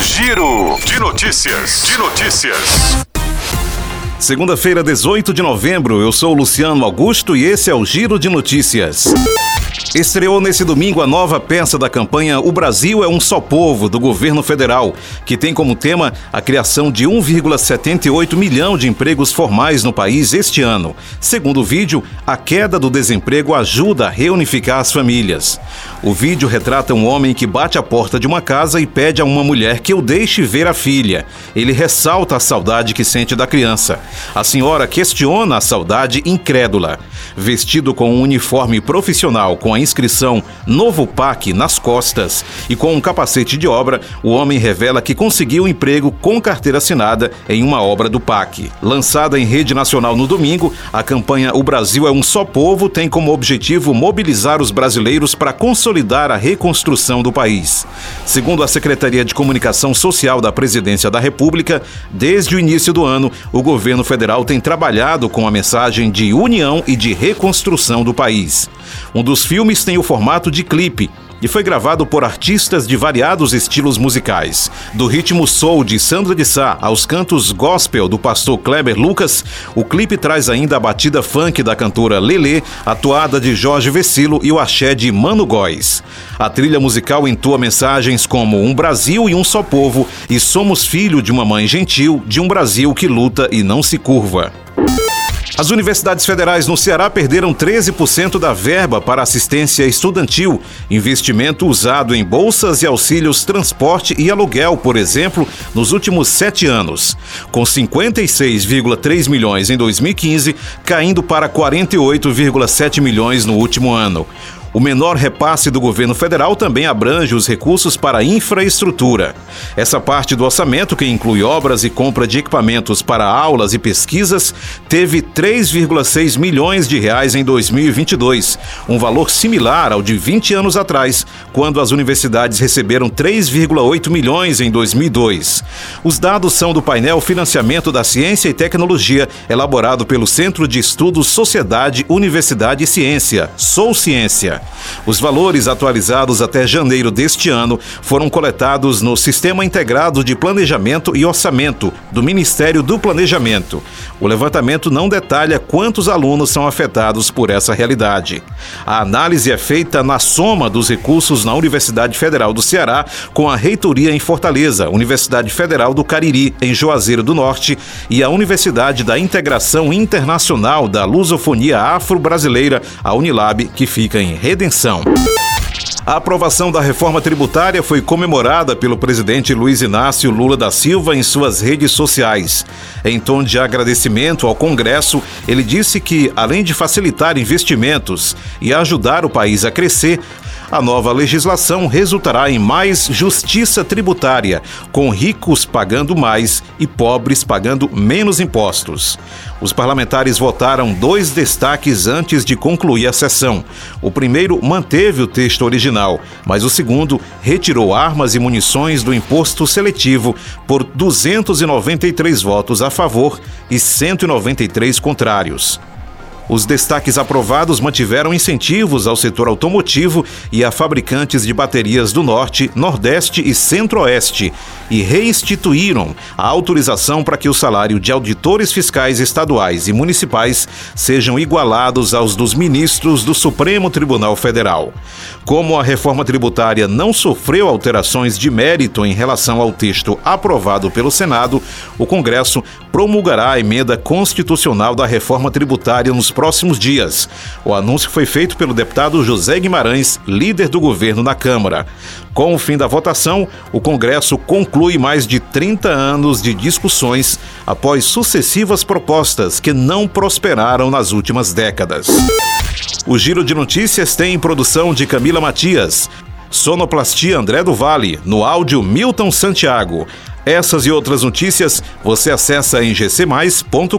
Giro de notícias. De notícias. Segunda-feira, 18 de novembro, eu sou Luciano Augusto e esse é o Giro de Notícias. Estreou nesse domingo a nova peça da campanha O Brasil é um só povo, do governo federal, que tem como tema a criação de 1,78 milhão de empregos formais no país este ano. Segundo o vídeo, a queda do desemprego ajuda a reunificar as famílias. O vídeo retrata um homem que bate a porta de uma casa e pede a uma mulher que o deixe ver a filha. Ele ressalta a saudade que sente da criança. A senhora questiona a saudade incrédula. Vestido com um uniforme profissional com a inscrição Novo PAC nas costas e com um capacete de obra, o homem revela que conseguiu um emprego com carteira assinada em uma obra do PAC. Lançada em rede nacional no domingo, a campanha O Brasil é um só povo tem como objetivo mobilizar os brasileiros para consolidar a reconstrução do país. Segundo a Secretaria de Comunicação Social da Presidência da República, desde o início do ano, o governo federal tem trabalhado com a mensagem de união e de reconstrução do país. Um dos filmes tem o formato de clipe e foi gravado por artistas de variados estilos musicais. Do ritmo soul de Sandra de Sá aos cantos gospel do pastor Kleber Lucas, o clipe traz ainda a batida funk da cantora Lelê, a toada de Jorge Vecilo e o axé de Mano Góes. A trilha musical entoa mensagens como um Brasil e um só povo e somos filho de uma mãe gentil, de um Brasil que luta e não se curva. As universidades federais no Ceará perderam 13% da verba para assistência estudantil, investimento usado em bolsas e auxílios transporte e aluguel, por exemplo, nos últimos sete anos, com 56,3 milhões em 2015, caindo para 48,7 milhões no último ano. O menor repasse do governo federal também abrange os recursos para infraestrutura. Essa parte do orçamento, que inclui obras e compra de equipamentos para aulas e pesquisas, teve 3,6 milhões de reais em 2022, um valor similar ao de 20 anos atrás, quando as universidades receberam 3,8 milhões em 2002. Os dados são do painel Financiamento da Ciência e Tecnologia, elaborado pelo Centro de Estudos Sociedade, Universidade e Ciência, Sou Ciência. Os valores atualizados até janeiro deste ano foram coletados no Sistema Integrado de Planejamento e Orçamento do Ministério do Planejamento. O levantamento não detalha quantos alunos são afetados por essa realidade. A análise é feita na soma dos recursos na Universidade Federal do Ceará com a Reitoria em Fortaleza, Universidade Federal do Cariri em Juazeiro do Norte e a Universidade da Integração Internacional da Lusofonia Afro-Brasileira, a Unilab, que fica em Redenção. A aprovação da reforma tributária foi comemorada pelo presidente Luiz Inácio Lula da Silva em suas redes sociais. Em tom de agradecimento ao Congresso, ele disse que, além de facilitar investimentos e ajudar o país a crescer, a nova legislação resultará em mais justiça tributária, com ricos pagando mais e pobres pagando menos impostos. Os parlamentares votaram dois destaques antes de concluir a sessão. O primeiro manteve o texto original, mas o segundo retirou armas e munições do imposto seletivo por 293 votos a favor e 193 contrários. Os destaques aprovados mantiveram incentivos ao setor automotivo e a fabricantes de baterias do Norte, Nordeste e Centro-Oeste e reinstituíram a autorização para que o salário de auditores fiscais estaduais e municipais sejam igualados aos dos ministros do Supremo Tribunal Federal. Como a reforma tributária não sofreu alterações de mérito em relação ao texto aprovado pelo Senado, o Congresso promulgará a emenda constitucional da reforma tributária nos próximos dias. O anúncio foi feito pelo deputado José Guimarães, líder do governo na Câmara. Com o fim da votação, o Congresso conclui mais de 30 anos de discussões após sucessivas propostas que não prosperaram nas últimas décadas. O Giro de Notícias tem produção de Camila Matias. Sonoplastia André do Vale, no áudio Milton Santiago. Essas e outras notícias você acessa em gcmais.com.br.